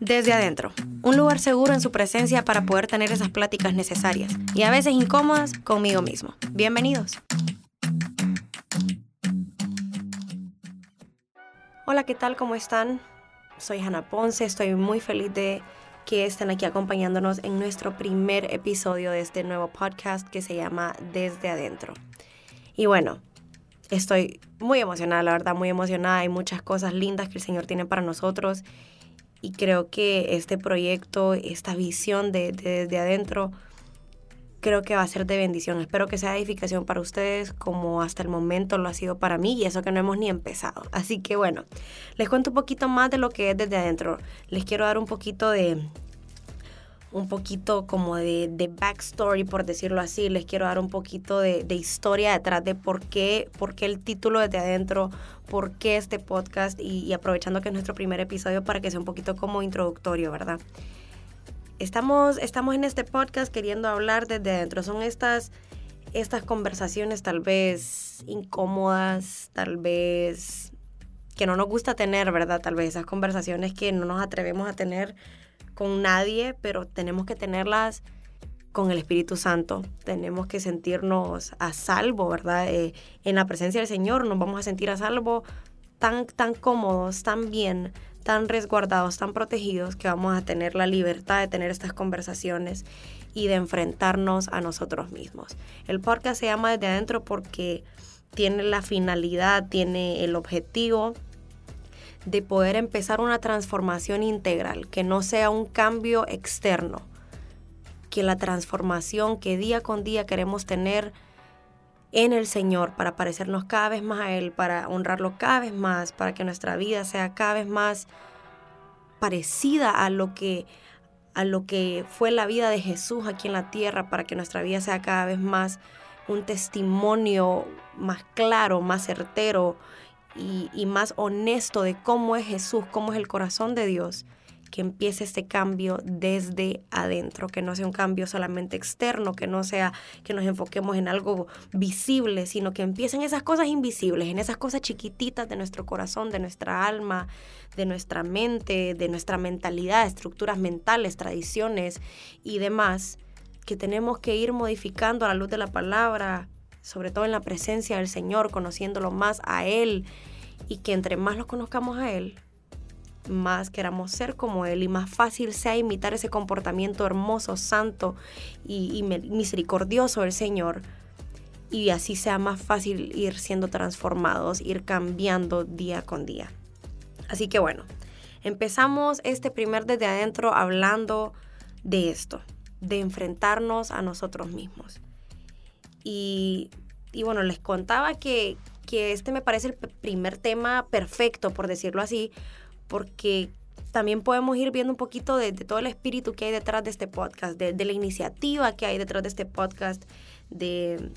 Desde adentro, un lugar seguro en su presencia para poder tener esas pláticas necesarias y a veces incómodas conmigo mismo. Bienvenidos. Hola, ¿qué tal? ¿Cómo están? Soy Hanna Ponce, estoy muy feliz de que estén aquí acompañándonos en nuestro primer episodio de este nuevo podcast que se llama Desde Adentro. Y bueno, estoy muy emocionada, la verdad, muy emocionada. Hay muchas cosas lindas que el Señor tiene para nosotros y creo que este proyecto, esta visión de, desde adentro, creo que va a ser de bendición. Espero que sea edificación para ustedes como hasta el momento lo ha sido para mí y eso que no hemos ni empezado. Así que bueno, les cuento un poquito más de lo que es desde adentro. Les quiero dar un poquito de, un poquito como de, de, backstory, por decirlo así. Les quiero dar un poquito de, de, historia detrás de por qué, por qué el título desde adentro, por qué este podcast y, y, aprovechando que es nuestro primer episodio para que sea un poquito como introductorio, ¿verdad? Estamos, estamos en este podcast queriendo hablar desde adentro. Son estas, estas conversaciones tal vez incómodas, tal vez que no nos gusta tener, ¿verdad? Tal vez esas conversaciones que no nos atrevemos a tener con nadie, pero tenemos que tenerlas con el Espíritu Santo. Tenemos que sentirnos a salvo, ¿verdad? Eh, en la presencia del Señor nos vamos a sentir a salvo tan, tan cómodos, tan bien, tan resguardados, tan protegidos, que vamos a tener la libertad de tener estas conversaciones y de enfrentarnos a nosotros mismos. El podcast se llama Desde Adentro porque tiene la finalidad, tiene el objetivo de poder empezar una transformación integral, que no sea un cambio externo, que la transformación que día con día queremos tener en el Señor para parecernos cada vez más a Él, para honrarlo cada vez más, para que nuestra vida sea cada vez más parecida a lo que a lo que fue la vida de Jesús aquí en la tierra, para que nuestra vida sea cada vez más un testimonio más claro, más certero y, más honesto de cómo es Jesús, cómo es el corazón de Dios, que empiece este cambio desde adentro, que no sea un cambio solamente externo, que no sea que nos enfoquemos en algo visible, sino que empiecen esas cosas invisibles, en esas cosas chiquititas de nuestro corazón, de nuestra alma, de nuestra mente, de nuestra mentalidad, estructuras mentales, tradiciones y demás, que tenemos que ir modificando a la luz de la palabra, sobre todo en la presencia del Señor, conociéndolo más a Él y que entre más lo conozcamos a Él, más queramos ser como Él y más fácil sea imitar ese comportamiento hermoso, santo y, misericordioso del Señor. Y así sea más fácil ir siendo transformados, ir cambiando día con día. Así que bueno, empezamos este primer desde adentro hablando de esto, de enfrentarnos a nosotros mismos. Y, bueno, les contaba que, este me parece el primer tema perfecto, por decirlo así, porque también podemos ir viendo un poquito de, todo el espíritu que hay detrás de este podcast, de, la iniciativa que hay detrás de este podcast, de,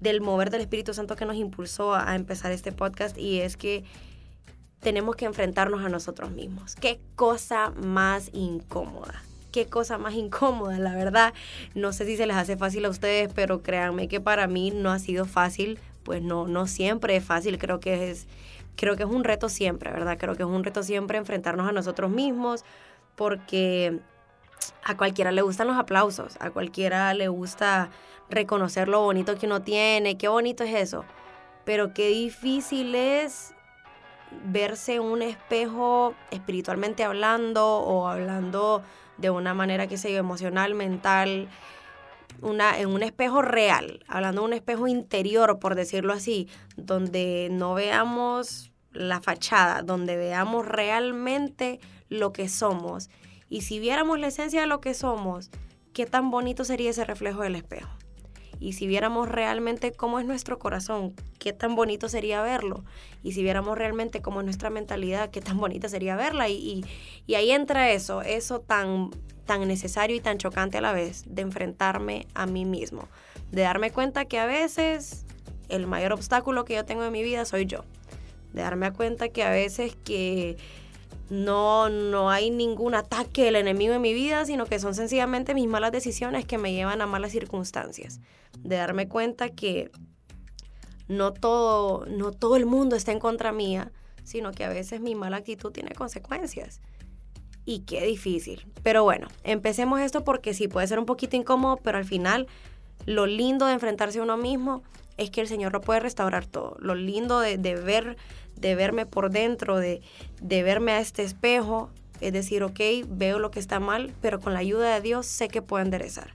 del mover del Espíritu Santo que nos impulsó a empezar este podcast y es que tenemos que enfrentarnos a nosotros mismos. Qué cosa más incómoda qué cosa más incómoda, la verdad. No sé si se les hace fácil a ustedes, pero créanme que para mí no ha sido fácil, pues no, no siempre es fácil, creo que es, creo que es un reto siempre, ¿verdad? Creo que es un reto siempre enfrentarnos a nosotros mismos, porque a cualquiera le gustan los aplausos, a cualquiera le gusta reconocer lo bonito que uno tiene, qué bonito es eso, pero qué difícil es verse un espejo espiritualmente hablando o hablando de una manera, que se yo, emocional, mental, una, en un espejo real, hablando de un espejo interior, por decirlo así, donde no veamos la fachada, donde veamos realmente lo que somos. Y si viéramos la esencia de lo que somos, qué tan bonito sería ese reflejo del espejo. Y si viéramos realmente cómo es nuestro corazón, qué tan bonito sería verlo. Y si viéramos realmente cómo es nuestra mentalidad, qué tan bonita sería verla. Y, y, ahí entra eso, eso tan, tan necesario y tan chocante a la vez, de enfrentarme a mí mismo. De darme cuenta que a veces el mayor obstáculo que yo tengo en mi vida soy yo. De darme cuenta que a veces que no, no hay ningún ataque del enemigo en mi vida, sino que son sencillamente mis malas decisiones que me llevan a malas circunstancias. De darme cuenta que no todo, no todo el mundo está en contra mía, sino que a veces mi mala actitud tiene consecuencias. Y qué difícil. Pero bueno, empecemos esto porque sí puede ser un poquito incómodo, pero al final lo lindo de enfrentarse a uno mismo es que el Señor lo puede restaurar todo. Lo lindo de, ver, de verme por dentro, de, de verme a este espejo, es decir, ok, veo lo que está mal, pero con la ayuda de Dios sé que puedo enderezar.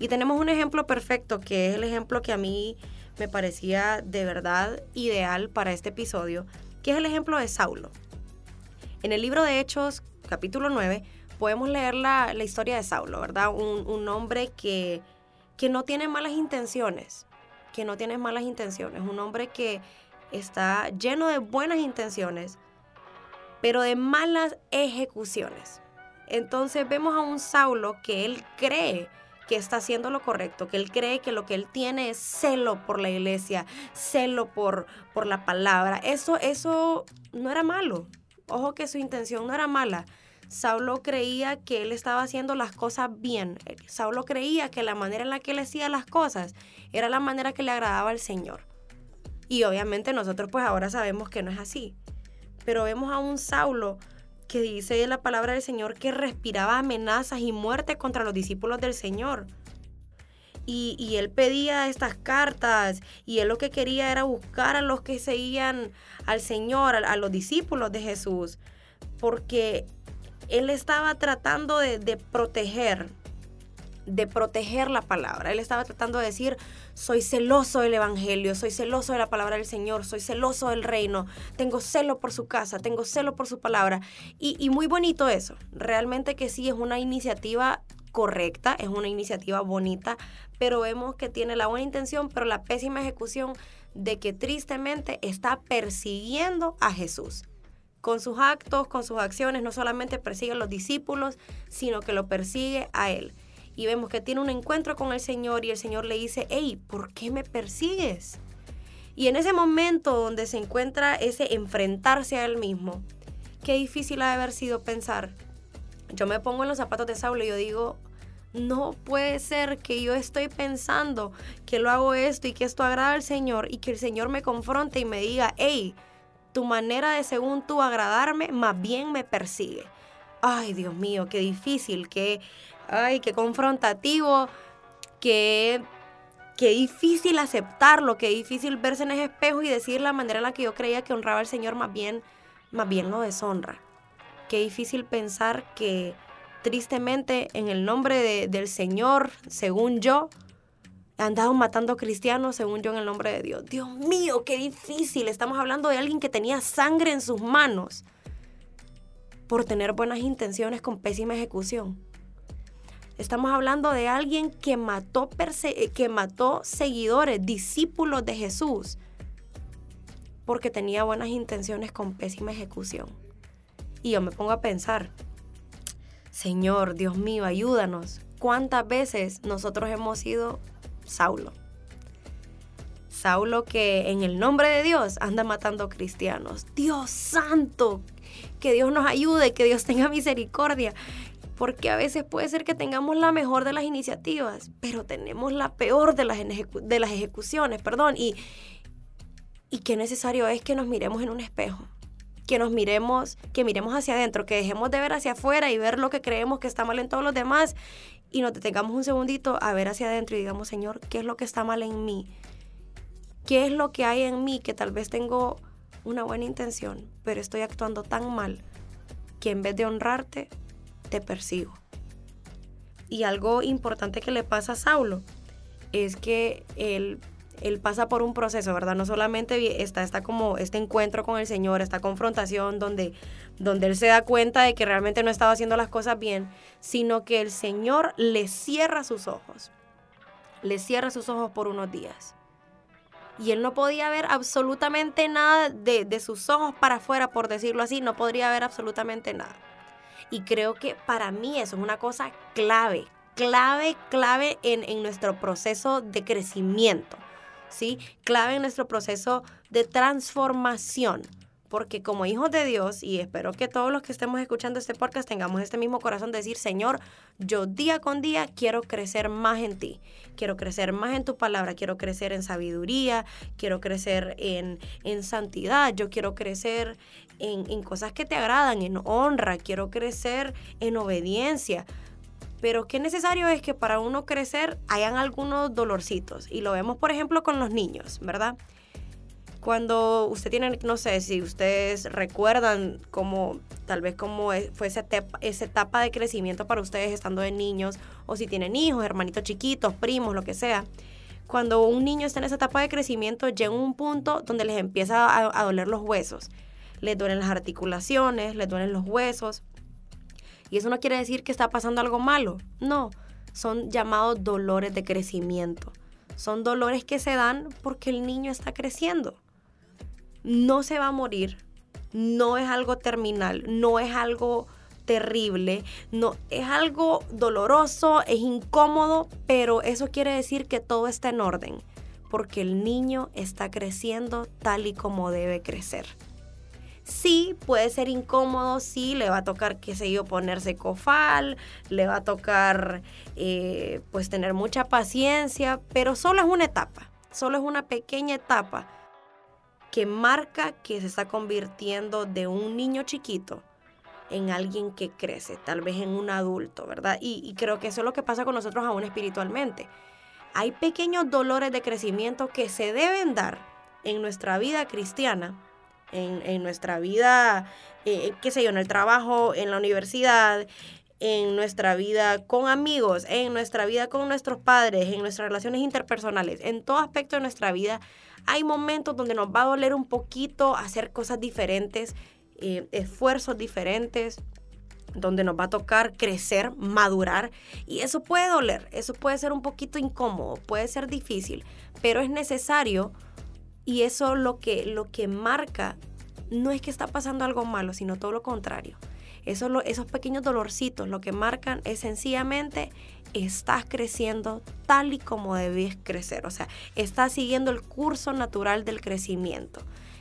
Y tenemos un ejemplo perfecto, que es el ejemplo que a mí me parecía de verdad ideal para este episodio, que es el ejemplo de Saulo. En el libro de Hechos, capítulo 9, podemos leer la, historia de Saulo, ¿verdad? Un, hombre que, que no tiene malas intenciones, que no tiene malas intenciones, un hombre que está lleno de buenas intenciones, pero de malas ejecuciones. Entonces vemos a un Saulo que él cree que está haciendo lo correcto, que él cree que lo que él tiene es celo por la iglesia, celo por, por la palabra. Eso, eso no era malo. Ojo que su intención no era mala. Saulo creía que él estaba haciendo las cosas bien. Saulo creía que la manera en la que él hacía las cosas era la manera que le agradaba al Señor. Y obviamente nosotros pues ahora sabemos que no es así. Pero vemos a un Saulo que dice la palabra del Señor que respiraba amenazas y muerte contra los discípulos del Señor. Y, él pedía estas cartas y él lo que quería era buscar a los que seguían al Señor, a, los discípulos de Jesús, porque él estaba tratando de proteger de proteger la palabra. Él estaba tratando de decir, soy celoso del Evangelio, soy celoso de la palabra del Señor, soy celoso del reino, tengo celo por su casa, tengo celo por su palabra. Y, muy bonito eso, realmente que sí es una iniciativa correcta, es una iniciativa bonita, pero vemos que tiene la buena intención, pero la pésima ejecución de que tristemente está persiguiendo a Jesús. Con sus actos, con sus acciones, no solamente persigue a los discípulos, sino que lo persigue a Él y vemos que tiene un encuentro con el Señor y el Señor le dice, hey, ¿por qué me persigues? Y en ese momento donde se encuentra ese enfrentarse a él mismo, qué difícil ha de haber sido pensar. Yo me pongo en los zapatos de Saulo y yo digo, no puede ser que yo estoy pensando que lo hago esto y que esto agrada al Señor y que el Señor me confronte y me diga, hey, tu manera de según tú agradarme más bien me persigue. Ay, Dios mío, qué difícil, qué, ay, qué confrontativo, qué, qué difícil aceptarlo, qué difícil verse en ese espejo y decir la manera en la que yo creía que honraba al Señor, más bien, más bien lo deshonra. Qué difícil pensar que tristemente en el nombre del Señor, según yo, andado matando cristianos, según yo, en el nombre de Dios. Dios mío, qué difícil. Estamos hablando de alguien que tenía sangre en sus manos por tener buenas intenciones con pésima ejecución. Estamos hablando de alguien que mató, eh, que mató seguidores, discípulos de Jesús, porque tenía buenas intenciones con pésima ejecución. Y yo me pongo a pensar, Señor, Dios mío, ayúdanos. ¿Cuántas veces nosotros hemos sido Saulo? Saulo que en el nombre de Dios anda matando cristianos. Dios santo, que Dios nos ayude, que Dios tenga misericordia, porque a veces puede ser que tengamos la mejor de las iniciativas, pero tenemos la peor de las, ejecuciones, perdón, y, y qué necesario es que nos miremos en un espejo, que nos miremos, que miremos hacia adentro, que dejemos de ver hacia afuera y ver lo que creemos que está mal en todos los demás y nos detengamos un segundito a ver hacia adentro y digamos, Señor, ¿qué es lo que está mal en mí? ¿Qué es lo que hay en mí que tal vez tengo una buena intención, pero estoy actuando tan mal que en vez de honrarte, te persigo. Y algo importante que le pasa a Saulo es que él, él pasa por un proceso, ¿verdad? No solamente está, está como este encuentro con el Señor, esta confrontación donde, donde él se da cuenta de que realmente no estaba haciendo las cosas bien, sino que el Señor le cierra sus ojos. Le cierra sus ojos por unos días. Y él no podía ver absolutamente nada de, de sus ojos para afuera, por decirlo así, no podría ver absolutamente nada. Y creo que para mí eso es una cosa clave, clave, clave en, nuestro proceso de crecimiento, ¿sí? Clave en nuestro proceso de transformación. Porque como hijos de Dios, y espero que todos los que estemos escuchando este podcast tengamos este mismo corazón de decir, Señor, yo día con día quiero crecer más en ti, quiero crecer más en tu palabra, quiero crecer en sabiduría, quiero crecer en, en santidad, yo quiero crecer en, en cosas que te agradan, en honra, quiero crecer en obediencia. Pero qué necesario es que para uno crecer hayan algunos dolorcitos. Y lo vemos, por ejemplo, con los niños, ¿verdad? Cuando usted tiene, no sé, si ustedes recuerdan cómo, tal vez cómo e, fue esa etapa, esa etapa de crecimiento para ustedes estando de niños, o si tienen hijos, hermanitos chiquitos, primos, lo que sea. Cuando un niño está en esa etapa de crecimiento, llega un punto donde les empieza a, a doler los huesos. Les duelen las articulaciones, les duelen los huesos. Y eso no quiere decir que está pasando algo malo. No, son llamados dolores de crecimiento. Son dolores que se dan porque el niño está creciendo no se va a morir, no es algo terminal, no es algo terrible, no es algo doloroso, es incómodo, pero eso quiere decir que todo está en orden, porque el niño está creciendo tal y como debe crecer. Sí, puede ser incómodo, sí, le va a tocar, qué sé yo, ponerse cofal, le va a tocar, eh, pues, tener mucha paciencia, pero solo es una etapa, solo es una pequeña etapa que marca que se está convirtiendo de un niño chiquito en alguien que crece, tal vez en un adulto, ¿verdad? Y, creo que eso es lo que pasa con nosotros aún espiritualmente. Hay pequeños dolores de crecimiento que se deben dar en nuestra vida cristiana, en, nuestra vida, eh, qué sé yo, en el trabajo, en la universidad, en nuestra vida con amigos, en nuestra vida con nuestros padres, en nuestras relaciones interpersonales, en todo aspecto de nuestra vida hay momentos donde nos va a doler un poquito hacer cosas diferentes, eh, esfuerzos diferentes, donde nos va a tocar crecer, madurar. Y eso puede doler, eso puede ser un poquito incómodo, puede ser difícil, pero es necesario y eso lo que, lo que marca no es que está pasando algo malo, sino todo lo contrario. Eso, esos pequeños dolorcitos lo que marcan es sencillamente estás creciendo tal y como debes crecer. O sea, estás siguiendo el curso natural del crecimiento.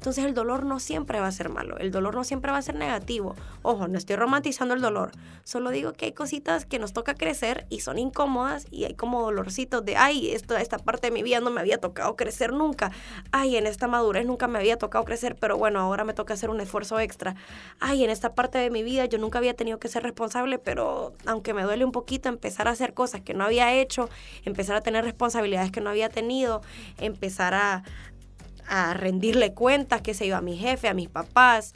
Entonces el dolor no siempre va a ser malo, el dolor no siempre va a ser negativo. Ojo, no estoy romantizando el dolor, solo digo que hay cositas que nos toca crecer y son incómodas y hay como dolorcitos de, ay, esto, esta parte de mi vida no me había tocado crecer nunca, ay, en esta madurez nunca me había tocado crecer, pero bueno, ahora me toca hacer un esfuerzo extra, ay, en esta parte de mi vida yo nunca había tenido que ser responsable, pero aunque me duele un poquito empezar a hacer cosas que no había hecho, empezar a tener responsabilidades que no había tenido, empezar a, a rendirle cuentas, qué sé yo, a mi jefe, a mis papás,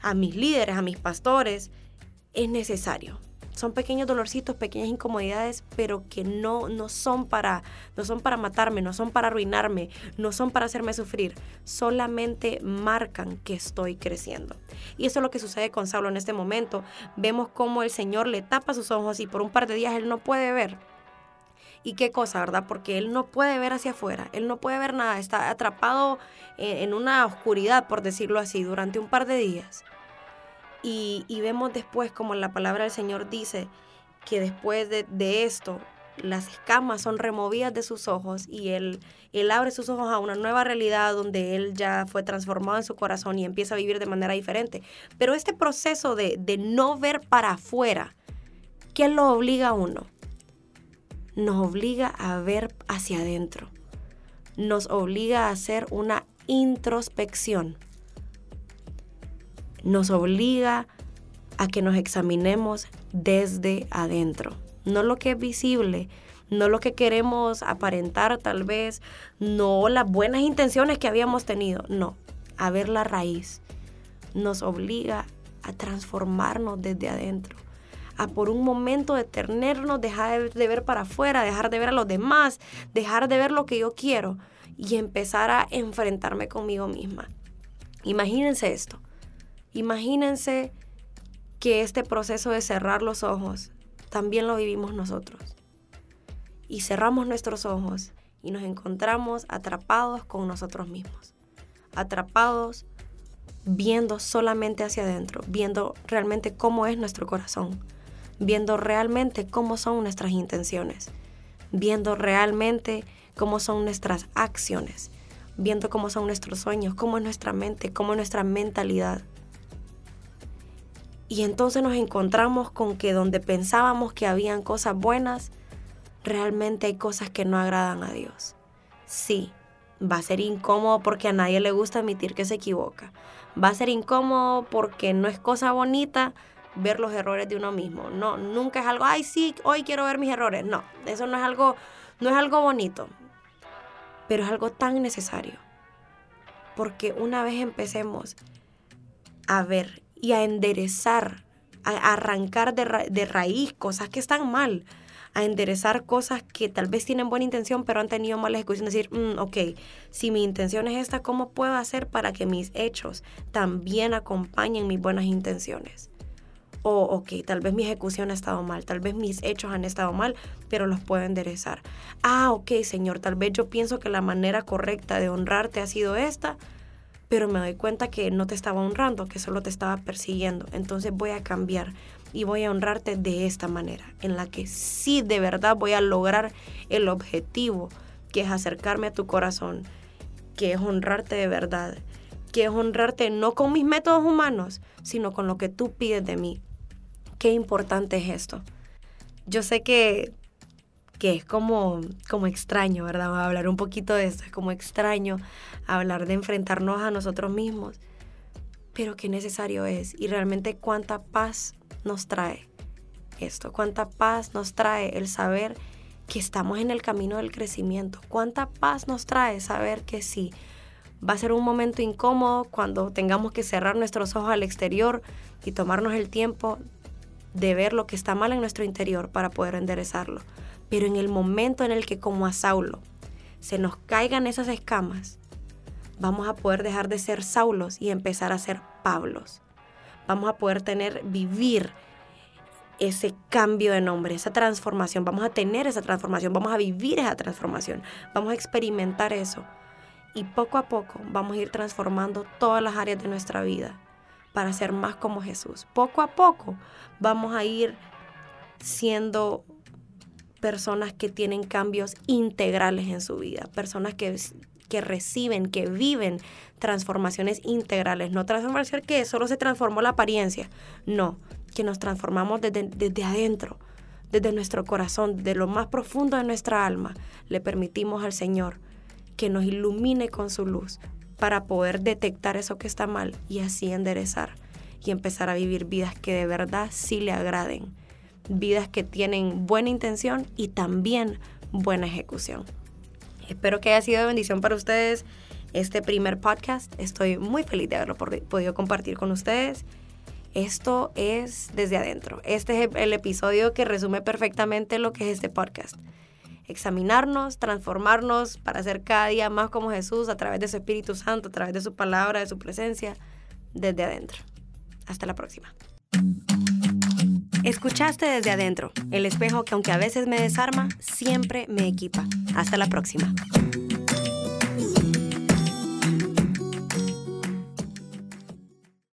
a mis líderes, a mis pastores, es necesario. Son pequeños dolorcitos, pequeñas incomodidades, pero que no, no, son para, no son para matarme, no son para arruinarme, no son para hacerme sufrir. Solamente marcan que estoy creciendo. Y eso es lo que sucede con Saulo en este momento. Vemos cómo el Señor le tapa sus ojos y por un par de días él no puede ver y qué cosa, ¿verdad? Porque él no puede ver hacia afuera, él no puede ver nada, está atrapado en, una oscuridad, por decirlo así, durante un par de días. Y, vemos después como la palabra del Señor dice que después de, esto las escamas son removidas de sus ojos y él, él abre sus ojos a una nueva realidad donde él ya fue transformado en su corazón y empieza a vivir de manera diferente. Pero este proceso de, de no ver para afuera, ¿qué lo obliga a uno? Nos obliga a ver hacia adentro, nos obliga a hacer una introspección, nos obliga a que nos examinemos desde adentro, no lo que es visible, no lo que queremos aparentar tal vez, no las buenas intenciones que habíamos tenido, no, a ver la raíz. Nos obliga a transformarnos desde adentro a por un momento detenernos, dejar de ver para afuera, dejar de ver a los demás, dejar de ver lo que yo quiero y empezar a enfrentarme conmigo misma. Imagínense esto. Imagínense que este proceso de cerrar los ojos también lo vivimos nosotros. Y cerramos nuestros ojos y nos encontramos atrapados con nosotros mismos. Atrapados viendo solamente hacia adentro, viendo realmente cómo es nuestro corazón, viendo realmente cómo son nuestras intenciones, viendo realmente cómo son nuestras acciones. viendo cómo son nuestros sueños, cómo es nuestra mente, cómo es nuestra mentalidad. Y entonces nos encontramos con que donde pensábamos que habían cosas buenas, realmente hay cosas que no agradan a Dios. Sí, va a ser incómodo porque a nadie le gusta admitir que se equivoca. Va a ser incómodo porque no es cosa bonita ver los errores de uno mismo. No, nunca es algo, ay, sí, hoy quiero ver mis errores. No, eso no es algo, no es algo bonito. Pero es algo tan necesario. Porque una vez empecemos a ver y a enderezar, a arrancar de, raíz cosas que están mal, a enderezar cosas que tal vez tienen buena intención, pero han tenido mala ejecución. Decir, mm, ok, si mi intención es esta, ¿cómo puedo hacer para que mis hechos también acompañen mis buenas intenciones? O, ok, tal vez mi ejecución ha estado mal, tal vez mis hechos han estado mal, pero los puedo enderezar. Ah, ok, Señor, tal vez yo pienso que la manera correcta de honrarte ha sido esta, pero me doy cuenta que no te estaba honrando, que solo te estaba persiguiendo. Entonces voy a cambiar y voy a honrarte de esta manera, en la que sí de verdad voy a lograr el objetivo, que es acercarme a tu corazón, que es honrarte de verdad, que es honrarte no con mis métodos humanos, sino con lo que tú pides de mí. Qué importante es esto. Yo sé que que es como, como extraño, ¿verdad? A hablar un poquito de esto, es como extraño hablar de enfrentarnos a nosotros mismos, pero qué necesario es y realmente cuánta paz nos trae esto, cuánta paz nos trae el saber que estamos en el camino del crecimiento, cuánta paz nos trae saber que sí, va a ser un momento incómodo cuando tengamos que cerrar nuestros ojos al exterior y tomarnos el tiempo de ver lo que está mal en nuestro interior para poder enderezarlo pero en el momento en el que como a Saulo se nos caigan esas escamas, vamos a poder dejar de ser Saulos y empezar a ser Pablos. Vamos a poder tener, vivir ese cambio de nombre, esa transformación. Vamos a tener esa transformación, vamos a vivir esa transformación, vamos a experimentar eso. Y poco a poco vamos a ir transformando todas las áreas de nuestra vida para ser más como Jesús. Poco a poco vamos a ir siendo personas que tienen cambios integrales en su vida, personas que, que reciben, que viven transformaciones integrales, no transformación que solo se transformó la apariencia, no, que nos transformamos desde, desde adentro, desde nuestro corazón, de lo más profundo de nuestra alma, le permitimos al Señor que nos ilumine con su luz para poder detectar eso que está mal y así enderezar y empezar a vivir vidas que de verdad sí le agraden vidas que tienen buena intención y también buena ejecución. Espero que haya sido de bendición para ustedes este primer podcast. Estoy muy feliz de haberlo podido compartir con ustedes. Esto es desde adentro. Este es el episodio que resume perfectamente lo que es este podcast. Examinarnos, transformarnos para ser cada día más como Jesús a través de su Espíritu Santo, a través de su palabra, de su presencia, desde adentro. Hasta la próxima. Escuchaste desde adentro, el espejo que aunque a veces me desarma, siempre me equipa. Hasta la próxima.